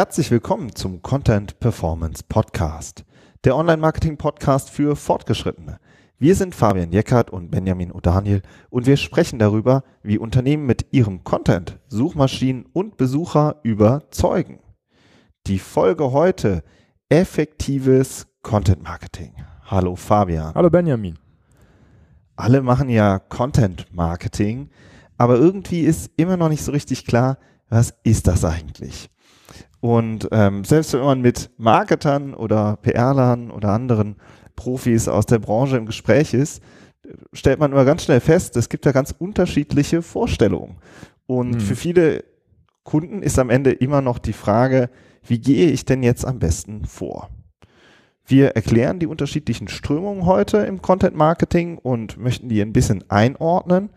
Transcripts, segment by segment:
Herzlich willkommen zum Content Performance Podcast, der Online-Marketing-Podcast für Fortgeschrittene. Wir sind Fabian Jeckert und Benjamin O'Daniel und wir sprechen darüber, wie Unternehmen mit ihrem Content Suchmaschinen und Besucher überzeugen. Die Folge heute effektives Content Marketing. Hallo Fabian. Hallo Benjamin. Alle machen ja Content Marketing, aber irgendwie ist immer noch nicht so richtig klar, was ist das eigentlich? Und ähm, selbst wenn man mit Marketern oder PRlern oder anderen Profis aus der Branche im Gespräch ist, stellt man immer ganz schnell fest, es gibt ja ganz unterschiedliche Vorstellungen. Und mhm. für viele Kunden ist am Ende immer noch die Frage, wie gehe ich denn jetzt am besten vor? Wir erklären die unterschiedlichen Strömungen heute im Content Marketing und möchten die ein bisschen einordnen.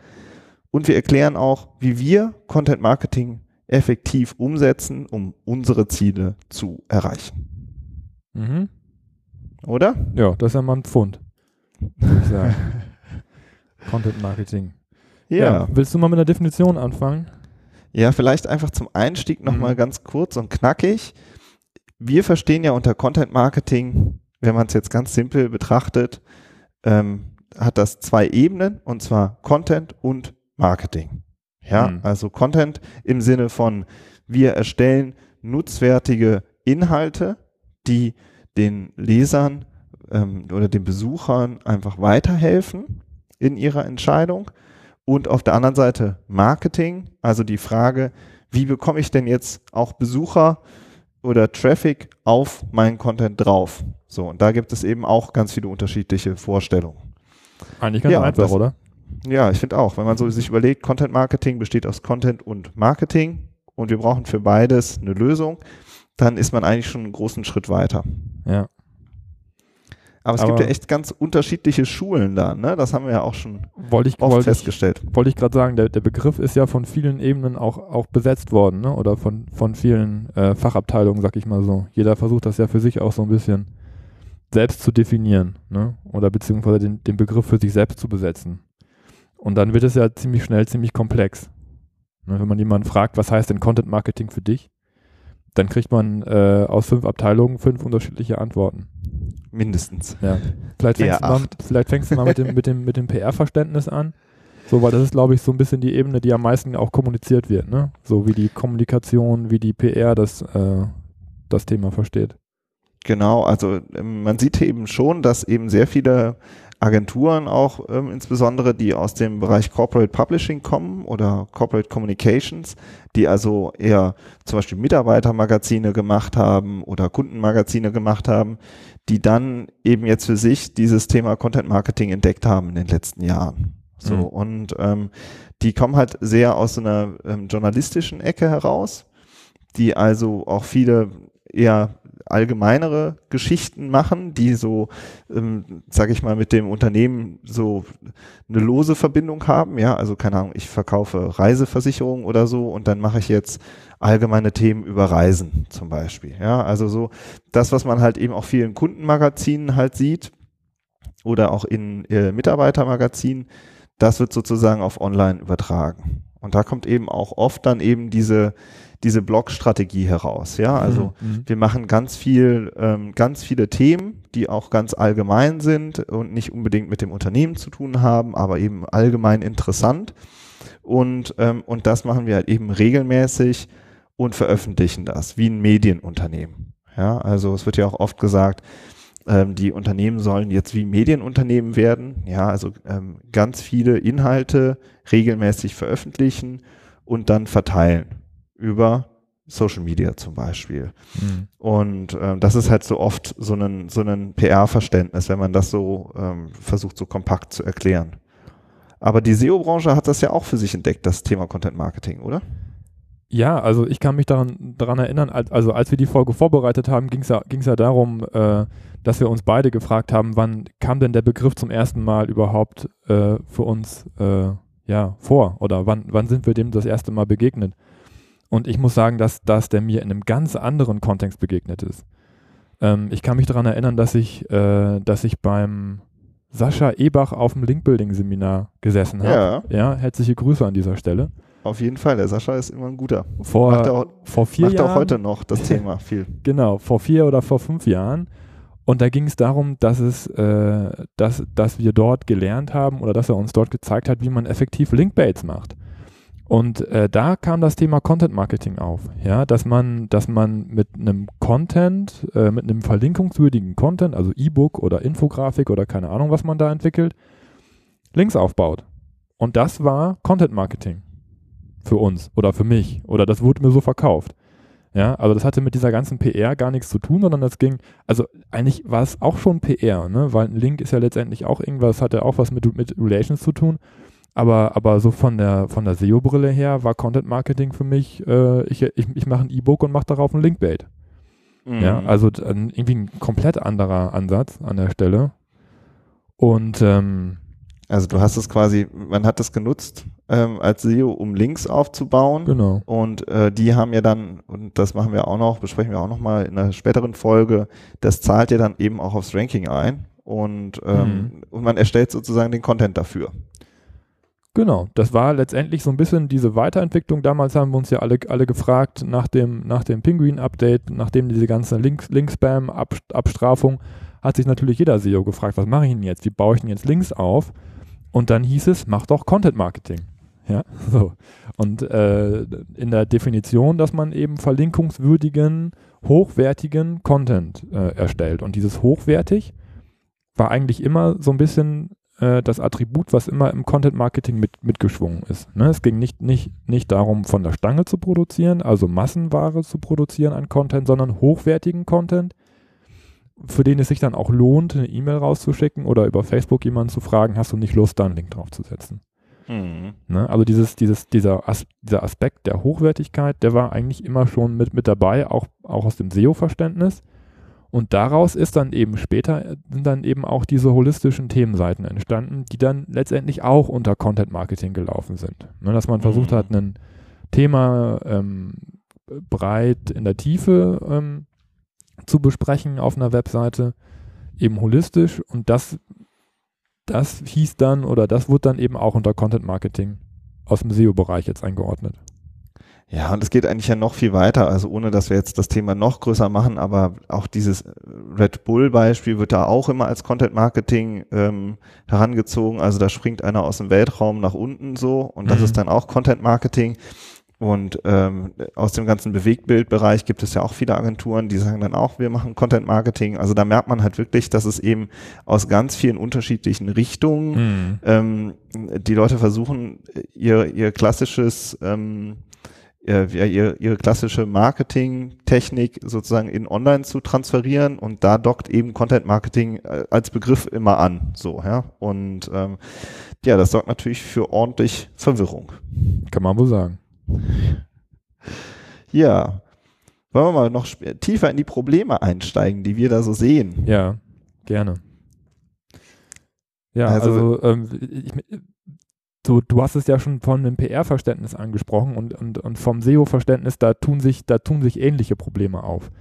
Und wir erklären auch, wie wir Content Marketing effektiv umsetzen, um unsere Ziele zu erreichen. Mhm. Oder? Ja, das ist ja mal ein Pfund. Content Marketing. Ja. ja. Willst du mal mit der Definition anfangen? Ja, vielleicht einfach zum Einstieg nochmal mhm. ganz kurz und knackig. Wir verstehen ja unter Content Marketing, wenn man es jetzt ganz simpel betrachtet, ähm, hat das zwei Ebenen und zwar Content und Marketing. Ja, mhm. also Content im Sinne von wir erstellen nutzwertige Inhalte, die den Lesern ähm, oder den Besuchern einfach weiterhelfen in ihrer Entscheidung. Und auf der anderen Seite Marketing, also die Frage, wie bekomme ich denn jetzt auch Besucher oder Traffic auf meinen Content drauf? So, und da gibt es eben auch ganz viele unterschiedliche Vorstellungen. Eigentlich ganz ja, einfach, oder? Ja, ich finde auch, wenn man so sich überlegt, Content Marketing besteht aus Content und Marketing und wir brauchen für beides eine Lösung, dann ist man eigentlich schon einen großen Schritt weiter. Ja. Aber es Aber gibt ja echt ganz unterschiedliche Schulen da, ne? Das haben wir ja auch schon ich, oft wollte festgestellt. Ich, wollte ich gerade sagen, der, der Begriff ist ja von vielen Ebenen auch, auch besetzt worden, ne? Oder von, von vielen äh, Fachabteilungen, sag ich mal so. Jeder versucht das ja für sich auch so ein bisschen selbst zu definieren, ne? Oder beziehungsweise den, den Begriff für sich selbst zu besetzen. Und dann wird es ja ziemlich schnell ziemlich komplex. Ne, wenn man jemanden fragt, was heißt denn Content Marketing für dich, dann kriegt man äh, aus fünf Abteilungen fünf unterschiedliche Antworten. Mindestens. Ja. Vielleicht fängst, du mal, vielleicht fängst du mal mit dem, mit dem, mit dem PR-Verständnis an. So, weil das ist, glaube ich, so ein bisschen die Ebene, die am meisten auch kommuniziert wird, ne? So wie die Kommunikation, wie die PR das, äh, das Thema versteht. Genau, also ähm, man sieht eben schon, dass eben sehr viele Agenturen auch ähm, insbesondere, die aus dem Bereich Corporate Publishing kommen oder Corporate Communications, die also eher zum Beispiel Mitarbeitermagazine gemacht haben oder Kundenmagazine gemacht haben, die dann eben jetzt für sich dieses Thema Content Marketing entdeckt haben in den letzten Jahren. So mhm. und ähm, die kommen halt sehr aus so einer ähm, journalistischen Ecke heraus, die also auch viele eher allgemeinere Geschichten machen, die so, ähm, sage ich mal, mit dem Unternehmen so eine lose Verbindung haben. Ja, also keine Ahnung, ich verkaufe Reiseversicherungen oder so und dann mache ich jetzt allgemeine Themen über Reisen zum Beispiel. Ja, also so das, was man halt eben auch vielen Kundenmagazinen halt sieht oder auch in äh, Mitarbeitermagazinen, das wird sozusagen auf Online übertragen. Und da kommt eben auch oft dann eben diese diese Blog-Strategie heraus. Ja, also mhm, mhm. wir machen ganz viel, ähm, ganz viele Themen, die auch ganz allgemein sind und nicht unbedingt mit dem Unternehmen zu tun haben, aber eben allgemein interessant. Und, ähm, und das machen wir halt eben regelmäßig und veröffentlichen das wie ein Medienunternehmen. Ja, also es wird ja auch oft gesagt, ähm, die Unternehmen sollen jetzt wie Medienunternehmen werden. Ja, also ähm, ganz viele Inhalte regelmäßig veröffentlichen und dann verteilen über Social Media zum Beispiel. Mhm. Und ähm, das ist halt so oft so ein, so ein PR-Verständnis, wenn man das so ähm, versucht, so kompakt zu erklären. Aber die SEO-Branche hat das ja auch für sich entdeckt, das Thema Content Marketing, oder? Ja, also ich kann mich daran, daran erinnern, als, also als wir die Folge vorbereitet haben, ging es ja, ging's ja darum, äh, dass wir uns beide gefragt haben, wann kam denn der Begriff zum ersten Mal überhaupt äh, für uns äh, ja, vor oder wann, wann sind wir dem das erste Mal begegnet? Und ich muss sagen, dass, dass der mir in einem ganz anderen Kontext begegnet ist. Ähm, ich kann mich daran erinnern, dass ich, äh, dass ich beim Sascha Ebach auf dem Linkbuilding-Seminar gesessen habe. Ja. ja. Herzliche Grüße an dieser Stelle. auf jeden Fall. Der Sascha ist immer ein guter. Vor, macht auch, vor vier macht Jahren. auch heute noch das Thema viel. Genau, vor vier oder vor fünf Jahren. Und da ging es darum, dass es, äh, dass, dass wir dort gelernt haben oder dass er uns dort gezeigt hat, wie man effektiv Linkbaits macht. Und äh, da kam das Thema Content Marketing auf, ja, dass man, dass man mit einem Content, äh, mit einem verlinkungswürdigen Content, also E-Book oder Infografik oder keine Ahnung, was man da entwickelt, Links aufbaut. Und das war Content Marketing für uns oder für mich oder das wurde mir so verkauft. Ja, also das hatte mit dieser ganzen PR gar nichts zu tun, sondern das ging, also eigentlich war es auch schon PR, ne? weil ein Link ist ja letztendlich auch irgendwas, hat ja auch was mit, mit Relations zu tun. Aber, aber so von der, von der SEO-Brille her war Content Marketing für mich, äh, ich, ich, ich mache ein E-Book und mache darauf ein Linkbait. Mhm. Ja, also irgendwie ein komplett anderer Ansatz an der Stelle. Und ähm, also du hast es quasi, man hat es genutzt ähm, als SEO, um Links aufzubauen. Genau. Und äh, die haben ja dann, und das machen wir auch noch, besprechen wir auch noch mal in einer späteren Folge, das zahlt ja dann eben auch aufs Ranking ein. Und, ähm, mhm. und man erstellt sozusagen den Content dafür. Genau, das war letztendlich so ein bisschen diese Weiterentwicklung. Damals haben wir uns ja alle, alle gefragt nach dem, nach dem Penguin-Update, nachdem diese ganze Link-Spam-Abstrafung, hat sich natürlich jeder SEO gefragt, was mache ich denn jetzt? Wie baue ich denn jetzt Links auf? Und dann hieß es, mach doch Content-Marketing. Ja, so. Und äh, in der Definition, dass man eben verlinkungswürdigen, hochwertigen Content äh, erstellt. Und dieses hochwertig war eigentlich immer so ein bisschen äh, das Attribut, was immer im Content Marketing mit, mitgeschwungen ist. Ne? Es ging nicht, nicht, nicht darum, von der Stange zu produzieren, also Massenware zu produzieren an Content, sondern hochwertigen Content, für den es sich dann auch lohnt, eine E-Mail rauszuschicken oder über Facebook jemanden zu fragen, hast du nicht Lust, da einen Link drauf zu setzen. Mhm. Ne? Also dieses, dieses, dieser, As dieser Aspekt der Hochwertigkeit, der war eigentlich immer schon mit, mit dabei, auch, auch aus dem SEO-Verständnis. Und daraus ist dann eben später, sind dann eben auch diese holistischen Themenseiten entstanden, die dann letztendlich auch unter Content Marketing gelaufen sind. Ne, dass man versucht mhm. hat, ein Thema ähm, breit in der Tiefe ähm, zu besprechen auf einer Webseite, eben holistisch und das, das hieß dann oder das wurde dann eben auch unter Content Marketing aus dem SEO-Bereich jetzt eingeordnet. Ja, und es geht eigentlich ja noch viel weiter, also ohne dass wir jetzt das Thema noch größer machen, aber auch dieses Red Bull-Beispiel wird da auch immer als Content Marketing ähm, herangezogen. Also da springt einer aus dem Weltraum nach unten so und das mhm. ist dann auch Content Marketing. Und ähm, aus dem ganzen Bewegtbildbereich gibt es ja auch viele Agenturen, die sagen dann auch, wir machen Content Marketing. Also da merkt man halt wirklich, dass es eben aus ganz vielen unterschiedlichen Richtungen mhm. ähm, die Leute versuchen, ihr, ihr klassisches ähm, ihre, ihre klassische Marketing-Technik sozusagen in Online zu transferieren und da dockt eben Content Marketing äh, als Begriff immer an. So, ja. Und ähm, ja, das sorgt natürlich für ordentlich Verwirrung. Kann man wohl sagen. Ja. Wollen wir mal noch tiefer in die Probleme einsteigen, die wir da so sehen? Ja, gerne. Ja, also, also ähm, ich, du, du hast es ja schon von einem PR-Verständnis angesprochen und, und, und vom SEO-Verständnis, da tun sich, da tun sich ähnliche Probleme auf.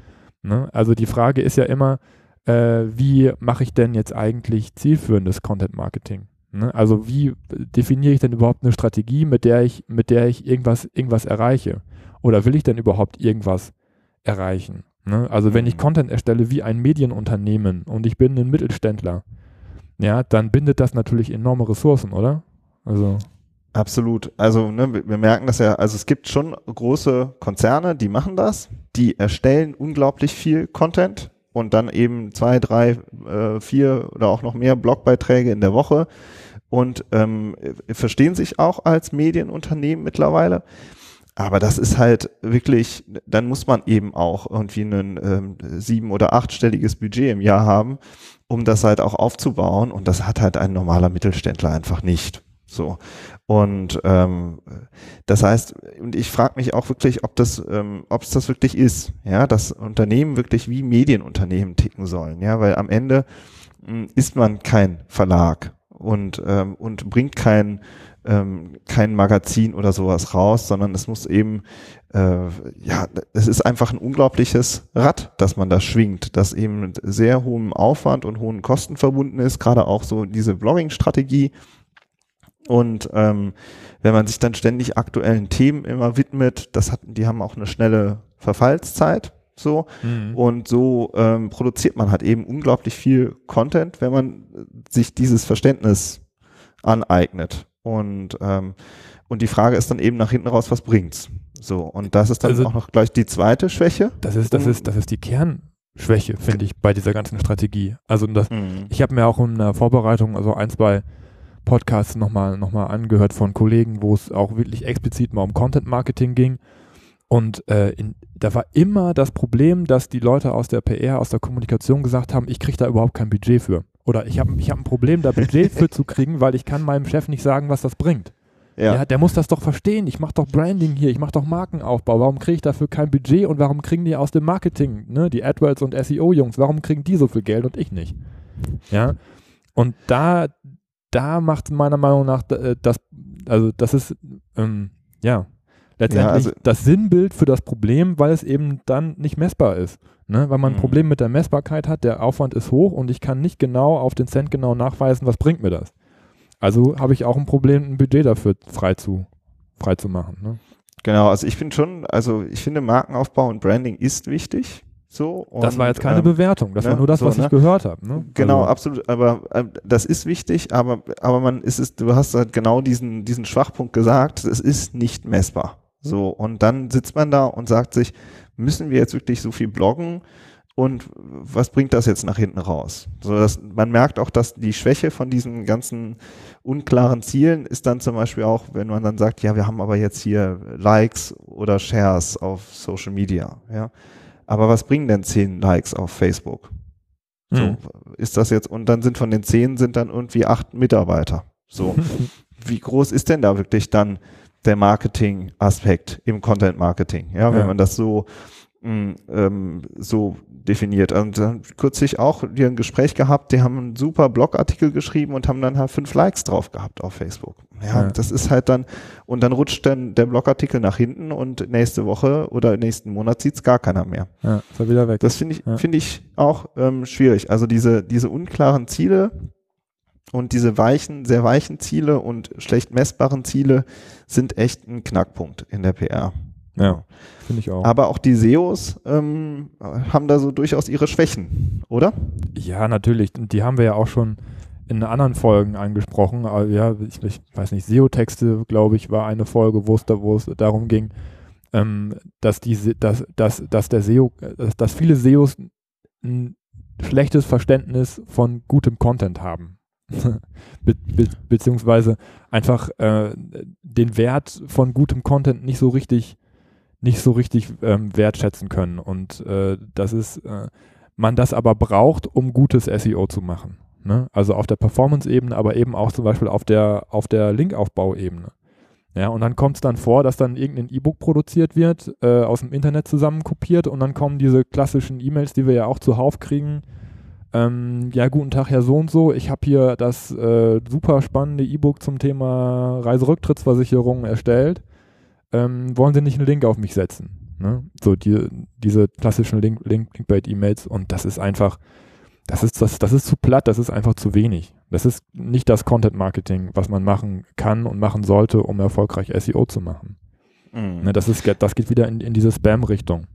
Ne? Also die Frage ist ja immer, äh, wie mache ich denn jetzt eigentlich zielführendes Content-Marketing? Ne? Also wie definiere ich denn überhaupt eine Strategie, mit der ich, mit der ich irgendwas, irgendwas erreiche? Oder will ich denn überhaupt irgendwas erreichen? Ne? Also wenn ich mhm. Content erstelle wie ein Medienunternehmen und ich bin ein Mittelständler, ja, dann bindet das natürlich enorme Ressourcen, oder? Also. Absolut. Also ne, wir merken das ja, also es gibt schon große Konzerne, die machen das, die erstellen unglaublich viel Content und dann eben zwei, drei, äh, vier oder auch noch mehr Blogbeiträge in der Woche und ähm, verstehen sich auch als Medienunternehmen mittlerweile. Aber das ist halt wirklich, dann muss man eben auch irgendwie ein ähm, sieben- oder achtstelliges Budget im Jahr haben, um das halt auch aufzubauen. Und das hat halt ein normaler Mittelständler einfach nicht. So. Und ähm, das heißt, und ich frage mich auch wirklich, ob das, ähm, ob es das wirklich ist, ja, dass Unternehmen wirklich wie Medienunternehmen ticken sollen, ja, weil am Ende mh, hm, ist man kein Verlag und, ähm, und bringt kein, ähm, kein Magazin oder sowas raus, sondern es muss eben, äh, ja, es ist einfach ein unglaubliches Rad, dass man da schwingt, das eben mit sehr hohem Aufwand und hohen Kosten verbunden ist, gerade auch so diese Blogging-Strategie, Und ähm, wenn man sich dann ständig aktuellen Themen immer widmet, das hat, die haben auch eine schnelle Verfallszeit so mhm. und so ähm, produziert man halt eben unglaublich viel Content, wenn man sich dieses Verständnis aneignet und ähm, und die Frage ist dann eben nach hinten raus, was bringt's? So und das ist dann also, auch noch gleich die zweite Schwäche. Das ist das ist das ist die Kernschwäche, finde ich, bei dieser ganzen Strategie. Also das, mhm. ich habe mir auch in der Vorbereitung also ein zwei Podcasts nochmal noch mal angehört von Kollegen, wo es auch wirklich explizit mal um Content Marketing ging. Und äh, in, da war immer das Problem, dass die Leute aus der PR, aus der Kommunikation gesagt haben, ich kriege da überhaupt kein Budget für. Oder ich habe ich hab ein Problem, da Budget für zu kriegen, weil ich kann meinem Chef nicht sagen, was das bringt. Ja. ja der muss das doch verstehen. Ich mache doch Branding hier, ich mache doch Markenaufbau. Warum kriege ich dafür kein Budget und warum kriegen die aus dem Marketing, ne, die AdWords und SEO-Jungs, warum kriegen die so viel Geld und ich nicht? Ja. Und da, da macht meiner Meinung nach äh, das, also das ist, ähm, ja, letztendlich ja, also das Sinnbild für das Problem, weil es eben dann nicht messbar ist. Ne? Weil man ein mhm. Problem mit der Messbarkeit hat, der Aufwand ist hoch und ich kann nicht genau auf den Cent genau nachweisen, was bringt mir das. Also habe ich auch ein Problem, ein Budget dafür frei zu, frei zu machen. Ne? Genau, also ich finde schon, also ich finde Markenaufbau und Branding ist wichtig. So, das war jetzt keine ähm, Bewertung, das ne, war nur das, so, was ich ne? gehört habe. Ne? Genau, also. absolut. Aber äh, das ist wichtig, aber, aber man ist es, du hast halt genau diesen, diesen Schwachpunkt gesagt, es ist nicht messbar. So, und dann sitzt man da und sagt sich, müssen wir jetzt wirklich so viel bloggen? Und was bringt das jetzt nach hinten raus? So, dass man merkt auch, dass die Schwäche von diesen ganzen unklaren Zielen ist dann zum Beispiel auch, wenn man dann sagt, ja, wir haben aber jetzt hier Likes oder Shares auf Social Media, ja aber was bringen denn zehn Likes auf Facebook? So, mhm. ist das jetzt, und dann sind von den zehn sind dann irgendwie acht Mitarbeiter. So, wie groß ist denn da wirklich dann der Marketing-Aspekt im Content-Marketing? Ja, wenn ja. man das so, ähm, so definiert. Und dann kürzlich auch hier ein Gespräch gehabt, die haben einen super Blogartikel geschrieben und haben dann halt fünf Likes drauf gehabt auf Facebook. Ja, ja, das ist halt dann, und dann rutscht dann der Blogartikel nach hinten und nächste Woche oder nächsten Monat sieht's gar keiner mehr. Ja, ist er wieder weg. Das finde ich, ja. finde ich auch ähm, schwierig. Also diese, diese unklaren Ziele und diese weichen, sehr weichen Ziele und schlecht messbaren Ziele sind echt ein Knackpunkt in der PR. Ja, finde ich auch. Aber auch die SEOs ähm, haben da so durchaus ihre Schwächen, oder? Ja, natürlich. Die haben wir ja auch schon in anderen Folgen angesprochen. Aber ja, ich, ich weiß nicht, SEO-Texte, glaube ich, war eine Folge, wo es da, wo es darum ging, ähm, dass diese, dass, dass, dass der SEO, dass, dass viele SEOs ein schlechtes Verständnis von gutem Content haben. Be be beziehungsweise einfach äh, den Wert von gutem Content nicht so richtig nicht so richtig ähm, wertschätzen können. Und äh, das ist, äh, man das aber braucht, um gutes SEO zu machen. Ne? Also auf der Performance-Ebene, aber eben auch zum Beispiel auf der, auf der Linkaufbau-Ebene. Ja, und dann kommt es dann vor, dass dann irgendein E-Book produziert wird, äh, aus dem Internet zusammenkopiert und dann kommen diese klassischen E-Mails, die wir ja auch zuhauf kriegen. Ähm, ja, guten Tag, Herr so und so. Ich habe hier das äh, super spannende E-Book zum Thema Reiserücktrittsversicherung erstellt ähm, wollen Sie nicht einen Link auf mich setzen? Ne? So die, diese klassischen Link, Link, Linkbait-E-Mails und das ist einfach, das ist, das, das ist zu platt, das ist einfach zu wenig. Das ist nicht das Content-Marketing, was man machen kann und machen sollte, um erfolgreich SEO zu machen. Mhm. Ne, das, ist, das geht wieder in, in diese Spam-Richtung.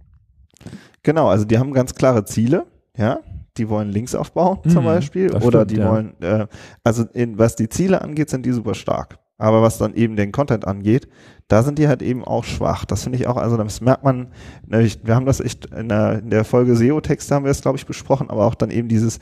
Genau, also die haben ganz klare Ziele, ja, die wollen Links aufbauen zum mhm, Beispiel oder stimmt, die ja. wollen, äh, also in, was die Ziele angeht, sind die super stark. Aber was dann eben den Content angeht, da sind die halt eben auch schwach. Das finde ich auch, also das merkt man, ne, wir haben das echt in der, in der Folge SEO-Texte haben wir es, glaube ich, besprochen, aber auch dann eben dieses,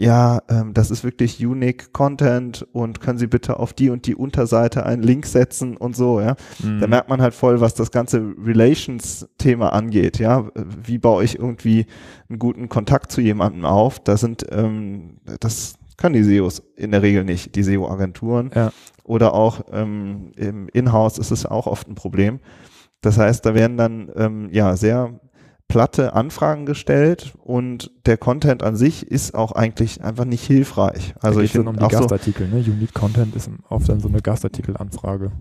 ja, ähm, das ist wirklich unique Content und können Sie bitte auf die und die Unterseite einen Link setzen und so, ja. Mhm. Da merkt man halt voll, was das ganze Relations-Thema angeht, ja. Wie baue ich irgendwie einen guten Kontakt zu jemandem auf? Da sind, ähm, das können die SEOs in der Regel nicht, die SEO-Agenturen. Ja oder auch ähm, im Inhouse ist es auch oft ein Problem. Das heißt, da werden dann ähm, ja sehr platte Anfragen gestellt und der Content an sich ist auch eigentlich einfach nicht hilfreich. Also ich finde um die Gastartikel, so, ne? Unique Content ist oft dann so eine Gastartikelanfrage.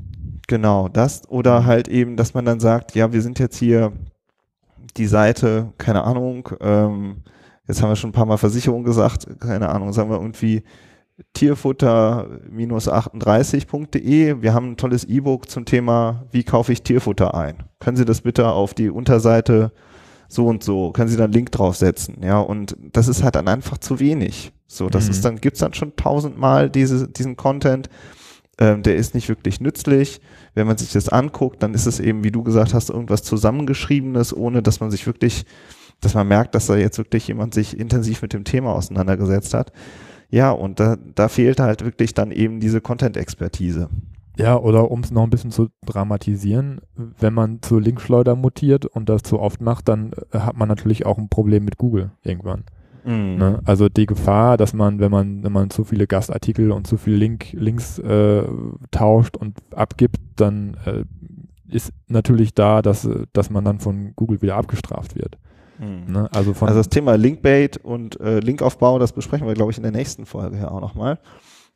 Genau, das oder halt eben, dass man dann sagt, ja, wir sind jetzt hier die Seite, keine Ahnung, ähm, jetzt haben wir schon ein paar Mal Versicherung gesagt, keine Ahnung, sagen wir irgendwie tierfutter-38.de. Wir haben ein tolles E-Book zum Thema, wie kaufe ich Tierfutter ein. Können Sie das bitte auf die Unterseite so und so, können Sie dann einen Link draufsetzen, ja, und das ist halt dann einfach zu wenig. So, das mhm. ist dann, gibt's dann schon tausendmal diese, diesen Content, ähm, der ist nicht wirklich nützlich. Wenn man sich das anguckt, dann ist es eben, wie du gesagt hast, irgendwas zusammengeschriebenes, ohne dass man sich wirklich, dass man merkt, dass da jetzt wirklich jemand sich intensiv mit dem Thema auseinandergesetzt hat. Ja, und da, da fehlt halt wirklich dann eben diese Content-Expertise. Ja, oder um es noch ein bisschen zu dramatisieren, wenn man zur Linkschleuder mutiert und das zu oft macht, dann äh, hat man natürlich auch ein Problem mit Google irgendwann. Mhm. Ne? Also die Gefahr, dass man, wenn man, wenn man zu viele Gastartikel und zu viele Link, Links äh, tauscht und abgibt, dann äh, ist natürlich da, dass, dass man dann von Google wieder abgestraft wird. Mhm. Ne? Also, also, das Thema Linkbait und äh, Linkaufbau, das besprechen wir, glaube ich, in der nächsten Folge ja auch nochmal.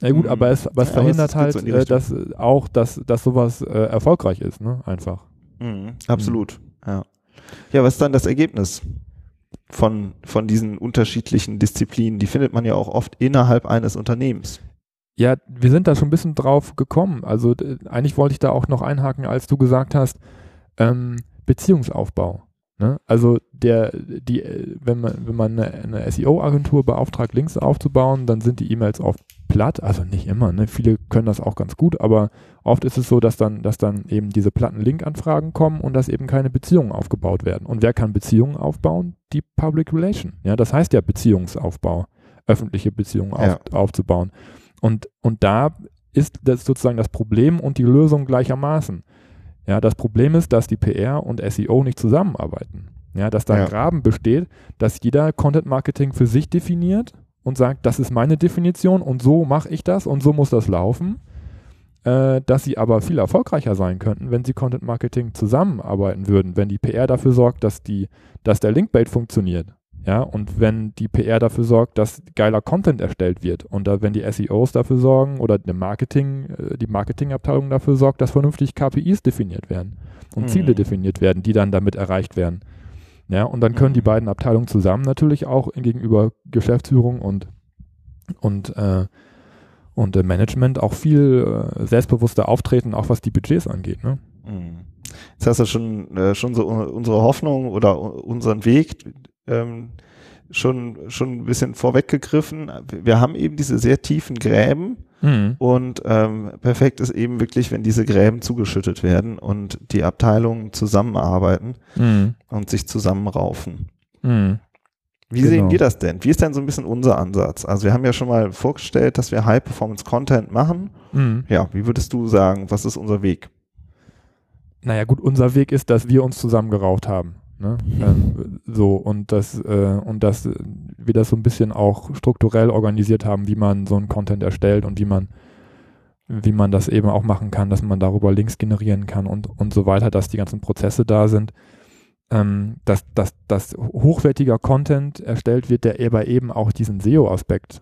Ja gut, aber es, aber es ja, verhindert aber es halt, so äh, dass auch, dass, dass sowas äh, erfolgreich ist, ne? Einfach. Mhm, absolut, mhm. ja. Ja, was ist dann das Ergebnis von, von diesen unterschiedlichen Disziplinen? Die findet man ja auch oft innerhalb eines Unternehmens. Ja, wir sind da schon ein bisschen drauf gekommen. Also eigentlich wollte ich da auch noch einhaken, als du gesagt hast, ähm, Beziehungsaufbau. Ne? Also der, die, wenn man, wenn man eine, eine SEO-Agentur beauftragt, Links aufzubauen, dann sind die E-Mails oft platt, also nicht immer, ne? Viele können das auch ganz gut, aber oft ist es so, dass dann, dass dann eben diese platten Link-Anfragen kommen und dass eben keine Beziehungen aufgebaut werden. Und wer kann Beziehungen aufbauen? Die Public Relation. Ja, das heißt ja Beziehungsaufbau, öffentliche Beziehungen auf, ja. aufzubauen. Und, und da ist das sozusagen das Problem und die Lösung gleichermaßen. Ja, das Problem ist, dass die PR und SEO nicht zusammenarbeiten. Ja, dass da ein ja. Graben besteht, dass jeder Content Marketing für sich definiert und sagt, das ist meine Definition und so mache ich das und so muss das laufen. Äh, dass sie aber viel erfolgreicher sein könnten, wenn sie Content Marketing zusammenarbeiten würden, wenn die PR dafür sorgt, dass die, dass der Linkbait funktioniert ja, und wenn die PR dafür sorgt, dass geiler Content erstellt wird und da, wenn die SEOs dafür sorgen oder die Marketing, äh, die Marketingabteilung dafür sorgt, dass vernünftig KPIs definiert werden und mhm. Ziele definiert werden, die dann damit erreicht werden. Ja, und dann können die mhm. beiden Abteilungen zusammen natürlich auch gegenüber Geschäftsführung und, und, äh, und äh, Management auch viel äh, selbstbewusster auftreten, auch was die Budgets angeht. Ne? Mhm. Jetzt hast du schon, äh, schon so unsere Hoffnung oder unseren Weg ähm, schon, schon ein bisschen vorweggegriffen. Wir haben eben diese sehr tiefen Gräben mhm. und ähm, perfekt ist eben wirklich, wenn diese Gräben zugeschüttet werden und die Abteilungen zusammenarbeiten mhm. und sich zusammenraufen. Mhm. Wie genau. sehen wir das denn? Wie ist denn so ein bisschen unser Ansatz? Also wir haben ja schon mal vorgestellt, dass wir High-Performance-Content machen. Mhm. Ja, wie würdest du sagen, was ist unser Weg? Naja gut, unser Weg ist, dass wir uns zusammengeraucht haben. Ne? Ähm, so, und das, äh, und dass wir das so ein bisschen auch strukturell organisiert haben, wie man so einen Content erstellt und wie man, wie man das eben auch machen kann, dass man darüber Links generieren kann und, und so weiter, dass die ganzen Prozesse da sind. Ähm, dass, dass, dass hochwertiger Content erstellt wird, der aber eben auch diesen SEO-Aspekt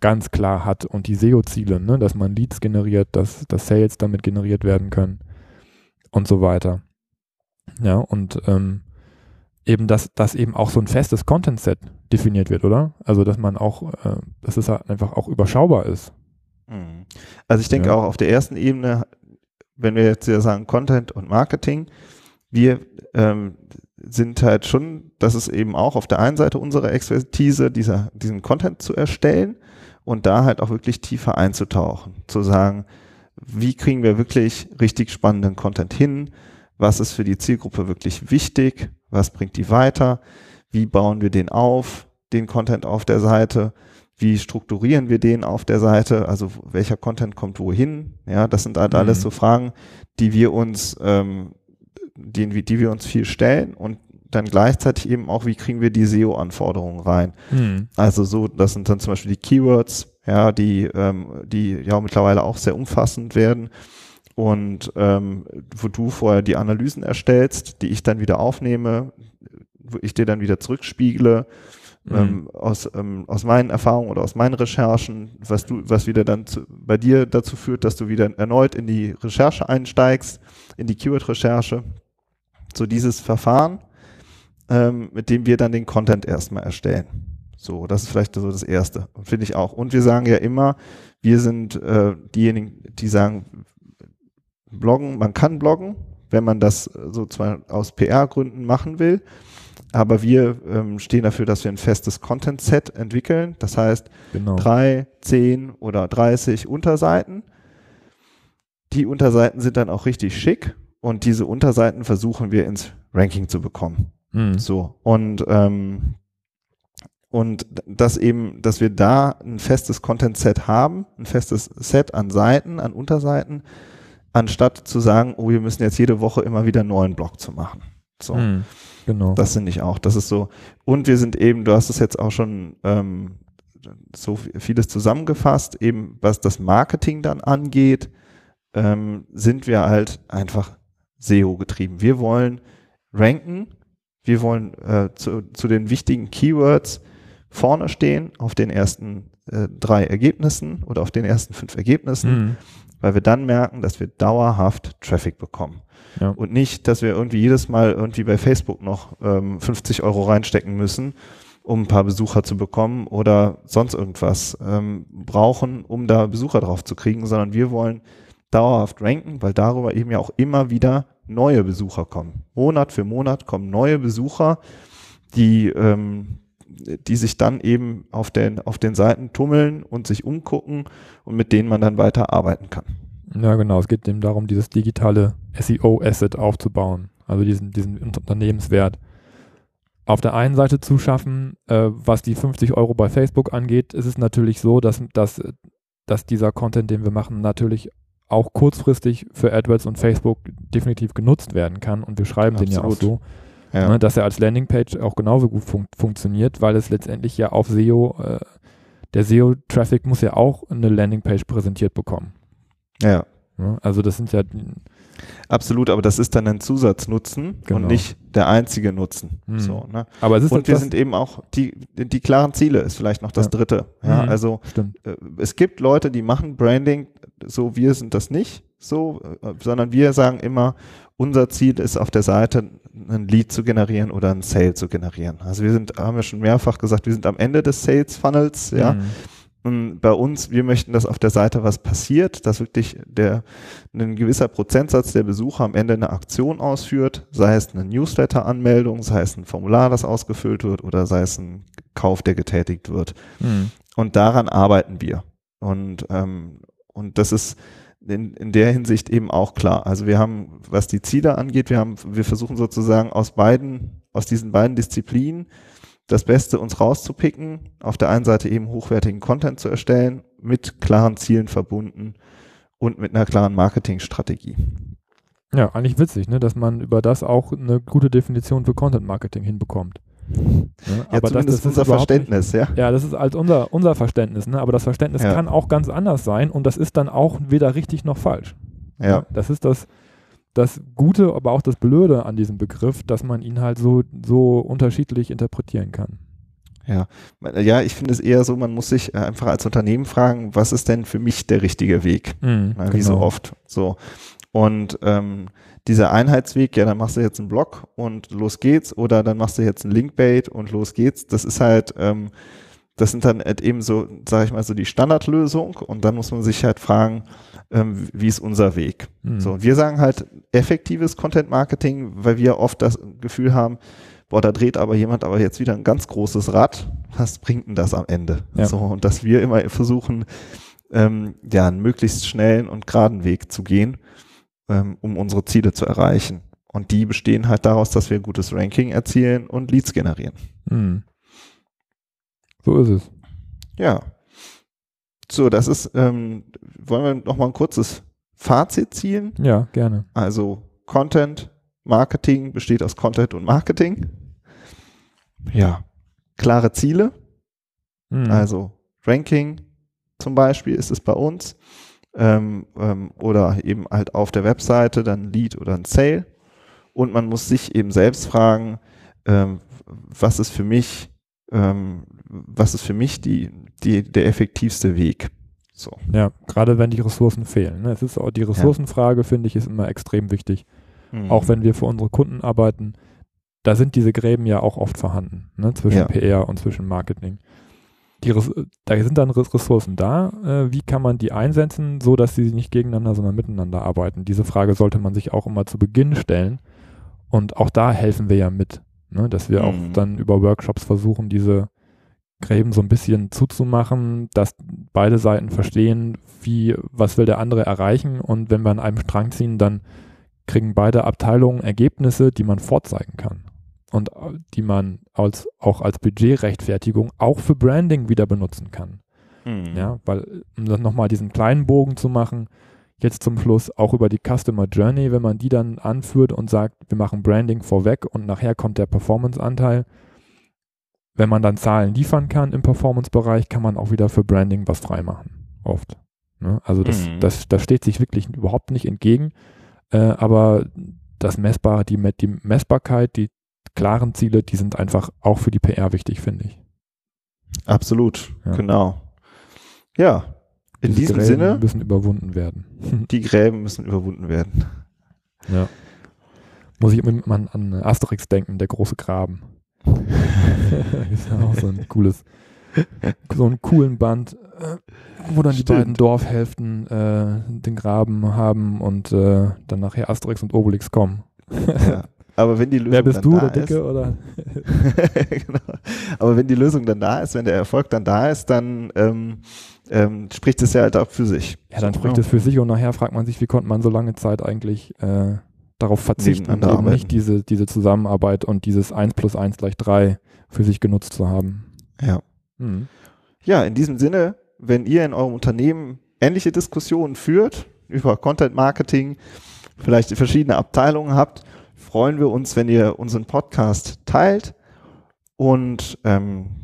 ganz klar hat und die SEO-Ziele, ne? dass man Leads generiert, dass, dass Sales damit generiert werden können und so weiter. Ja, und ähm, eben, dass, dass eben auch so ein festes Content-Set definiert wird, oder? Also, dass man auch, äh, dass es halt einfach auch überschaubar ist. Mhm. Also, ich denke ja. auch auf der ersten Ebene, wenn wir jetzt ja sagen Content und Marketing, wir ähm, sind halt schon, das ist eben auch auf der einen Seite unsere Expertise, dieser, diesen Content zu erstellen und da halt auch wirklich tiefer einzutauchen, zu sagen, wie kriegen wir wirklich richtig spannenden Content hin, was ist für die Zielgruppe wirklich wichtig, was bringt die weiter, wie bauen wir den auf, den Content auf der Seite, wie strukturieren wir den auf der Seite, also welcher Content kommt wohin, ja, das sind halt mhm. alles so Fragen, die wir uns, ähm, die, die wir uns viel stellen und dann gleichzeitig eben auch, wie kriegen wir die SEO-Anforderungen rein. Mhm. Also so, das sind dann zum Beispiel die Keywords, ja, die, ähm, die ja mittlerweile auch sehr umfassend werden und ähm, wo du vorher die Analysen erstellst, die ich dann wieder aufnehme, wo ich dir dann wieder zurückspiegle mhm. ähm, aus, ähm, aus meinen Erfahrungen oder aus meinen Recherchen, was du, was wieder dann zu, bei dir dazu führt, dass du wieder erneut in die Recherche einsteigst, in die Keyword-Recherche. So dieses Verfahren, ähm, mit dem wir dann den Content erstmal erstellen. So, das ist vielleicht so das Erste, finde ich auch. Und wir sagen ja immer, wir sind äh, diejenigen, die sagen, bloggen, man kann bloggen, wenn man das so zwar aus PR-Gründen machen will, aber wir ähm, stehen dafür, dass wir ein festes Content-Set entwickeln. Das heißt, genau. drei, zehn oder 30 Unterseiten. Die Unterseiten sind dann auch richtig schick und diese Unterseiten versuchen wir ins Ranking zu bekommen. Mhm. So. Und ähm, und dass eben, dass wir da ein festes Content-Set haben, ein festes Set an Seiten, an Unterseiten, anstatt zu sagen, oh, wir müssen jetzt jede Woche immer wieder einen neuen Blog zu machen. So. Hm, genau. Das finde ich auch. Das ist so. Und wir sind eben, du hast es jetzt auch schon ähm, so vieles zusammengefasst, eben was das Marketing dann angeht, ähm, sind wir halt einfach SEO getrieben. Wir wollen ranken, wir wollen äh, zu, zu den wichtigen Keywords vorne stehen auf den ersten äh, drei Ergebnissen oder auf den ersten fünf Ergebnissen, mhm. Weil wir dann merken, dass wir dauerhaft Traffic bekommen. Ja. Und nicht, dass wir irgendwie jedes Mal irgendwie bei Facebook noch ähm, 50 Euro reinstecken müssen, um ein paar Besucher zu bekommen oder sonst irgendwas ähm, brauchen, um da Besucher drauf zu kriegen, sondern wir wollen dauerhaft ranken, weil darüber eben ja auch immer wieder neue Besucher kommen. Monat für Monat kommen neue Besucher, die ähm, die sich dann eben auf den, auf den Seiten tummeln und sich umgucken und mit denen man dann weiter arbeiten kann. Ja, genau. Es geht eben darum, dieses digitale SEO-Asset aufzubauen, also diesen, diesen Unternehmenswert auf der einen Seite zu schaffen, äh, was die 50 Euro bei Facebook angeht, ist es natürlich so, dass, dass, dass dieser Content, den wir machen, natürlich auch kurzfristig für AdWords und Facebook definitiv genutzt werden kann und wir schreiben Absolut. den ja auch so ja. Ne, dass er als Landingpage auch genauso gut fun funktioniert, weil es letztendlich ja auf SEO, äh, der SEO-Traffic muss ja auch eine Landingpage präsentiert bekommen. Ja. Ne, also das sind ja Absolut, aber das ist dann ein Zusatznutzen genau. und nicht der einzige Nutzen. Hm. So, ne? aber es ist und wir sind eben auch die, die klaren Ziele ist vielleicht noch das ja. dritte. Ja, mhm. also äh, es gibt Leute, die machen Branding, so wir sind das nicht so, äh, sondern wir sagen immer, unser Ziel ist auf der Seite ein Lead zu generieren oder ein Sale zu generieren. Also wir sind, haben wir schon mehrfach gesagt, wir sind am Ende des Sales Funnels, ja. Mhm. Und bei uns, wir möchten, dass auf der Seite was passiert, dass wirklich der, ein gewisser Prozentsatz der Besucher am Ende eine Aktion ausführt, sei es eine Newsletter-Anmeldung, sei es ein Formular, das ausgefüllt wird oder sei es ein Kauf, der getätigt wird. Mhm. Und daran arbeiten wir. Und, ähm, und das ist, in, in der Hinsicht eben auch klar. Also wir haben, was die Ziele angeht, wir haben, wir versuchen sozusagen aus beiden, aus diesen beiden Disziplinen das Beste uns rauszupicken. Auf der einen Seite eben hochwertigen Content zu erstellen, mit klaren Zielen verbunden und mit einer klaren Marketingstrategie. Ja, eigentlich witzig, ne, dass man über das auch eine gute Definition für Content Marketing hinbekommt. Ja, ja, aber das, das, ist unser Verständnis, nicht, ja. Ja, das ist als unser, unser Verständnis, ne? aber das Verständnis ja. kann auch ganz anders sein und das ist dann auch weder richtig noch falsch. Ja. Das ist das, das Gute, aber auch das Blöde an diesem Begriff, dass man ihn halt so, so unterschiedlich interpretieren kann. Ja, ja, ich finde es eher so, man muss sich einfach als Unternehmen fragen, was ist denn für mich der richtige Weg? Mhm, Na, wie genau. so oft. So. Und ähm, dieser Einheitsweg, ja, dann machst du jetzt einen Blog und los geht's, oder dann machst du jetzt einen Linkbait und los geht's. Das ist halt, ähm, das sind dann halt eben so, sage ich mal, so die Standardlösung und dann muss man sich halt fragen, ähm, wie ist unser Weg? Mhm. So, wir sagen halt effektives Content Marketing, weil wir oft das Gefühl haben, boah, da dreht aber jemand aber jetzt wieder ein ganz großes Rad. Was bringt denn das am Ende? Ja. So, und dass wir immer versuchen, ähm, ja, einen möglichst schnellen und geraden Weg zu gehen ähm, um unsere Ziele zu erreichen. Und die bestehen halt daraus, dass wir gutes Ranking erzielen und Leads generieren. Mhm. So ist es. Ja. So, das ist, ähm, wollen wir noch mal ein kurzes Fazit ziehen? Ja, gerne. Also Content, Marketing besteht aus Content und Marketing. Ja. Klare Ziele. Mhm. Also Ranking zum Beispiel ist es bei uns ähm, ähm, oder eben halt auf der Webseite dann ein Lead oder ein Sale. Und man muss sich eben selbst fragen, ähm, was ist für mich, ähm, was ist für mich die, die, der effektivste Weg? So. Ja, gerade wenn die Ressourcen fehlen. Ne? Es ist auch die Ressourcenfrage, ja. finde ich, ist immer extrem wichtig. Mhm. Auch wenn wir für unsere Kunden arbeiten, da sind diese Gräben ja auch oft vorhanden, ne, zwischen ja. PR und zwischen Marketing. Die, da sind dann Ressourcen da. Äh, wie kann man die einsetzen, so dass sie nicht gegeneinander, sondern miteinander arbeiten? Diese Frage sollte man sich auch immer zu Beginn stellen. Und auch da helfen wir ja mit, ne, dass wir mhm. auch dann über Workshops versuchen, diese Gräben so ein bisschen zuzumachen, dass beide Seiten verstehen, wie, was will der andere erreichen und wenn wir an einem Strang ziehen, dann kriegen beide Abteilungen Ergebnisse, die man vorzeigen kann und äh, die man als, auch als Budgetrechtfertigung auch für Branding wieder benutzen kann. Mhm. Ja, weil, um dann nochmal diesen kleinen Bogen zu machen, jetzt zum Schluss auch über die Customer Journey, wenn man die dann anführt und sagt, wir machen Branding vorweg und nachher kommt der Performance-Anteil, wenn man dann Zahlen liefern kann im Performance-Bereich, kann man auch wieder für Branding was freimachen. Oft. Ne? Also das, mhm. das, das steht sich wirklich überhaupt nicht entgegen. Äh, aber das Messbare, die, die Messbarkeit, die klaren Ziele, die sind einfach auch für die PR wichtig, finde ich. Absolut, ja. genau. Ja, in Diese diesem Gräben Sinne müssen überwunden werden. Die Gräben müssen überwunden werden. Ja. Muss ich immer an Asterix denken, der große Graben. ist ja auch so ein cooles, so einen coolen Band, äh, wo dann Stimmt. die beiden Dorfhälften äh, den Graben haben und äh, dann nachher Asterix und Obelix kommen. ja. Aber wenn die Lösung Wer bist du, der Dicke, ist, oder? genau. Aber wenn die Lösung dann da ist, wenn der Erfolg dann da ist, dann ähm, ähm, spricht es ja halt auch für sich. Ja, dann spricht es für sich und nachher fragt man sich, wie konnte man so lange Zeit eigentlich äh, darauf verzichten und eben nicht diese, diese Zusammenarbeit und dieses 1 plus 1 gleich 3 für sich genutzt zu haben. Ja. Mhm. Ja, in diesem Sinne, wenn ihr in eurem Unternehmen ähnliche Diskussionen führt über Content Marketing, vielleicht verschiedene Abteilungen habt, freuen wir uns, wenn ihr unseren Podcast teilt. Und ähm,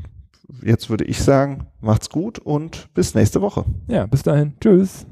jetzt würde ich sagen, macht's gut und bis nächste Woche. Ja, bis dahin. Tschüss.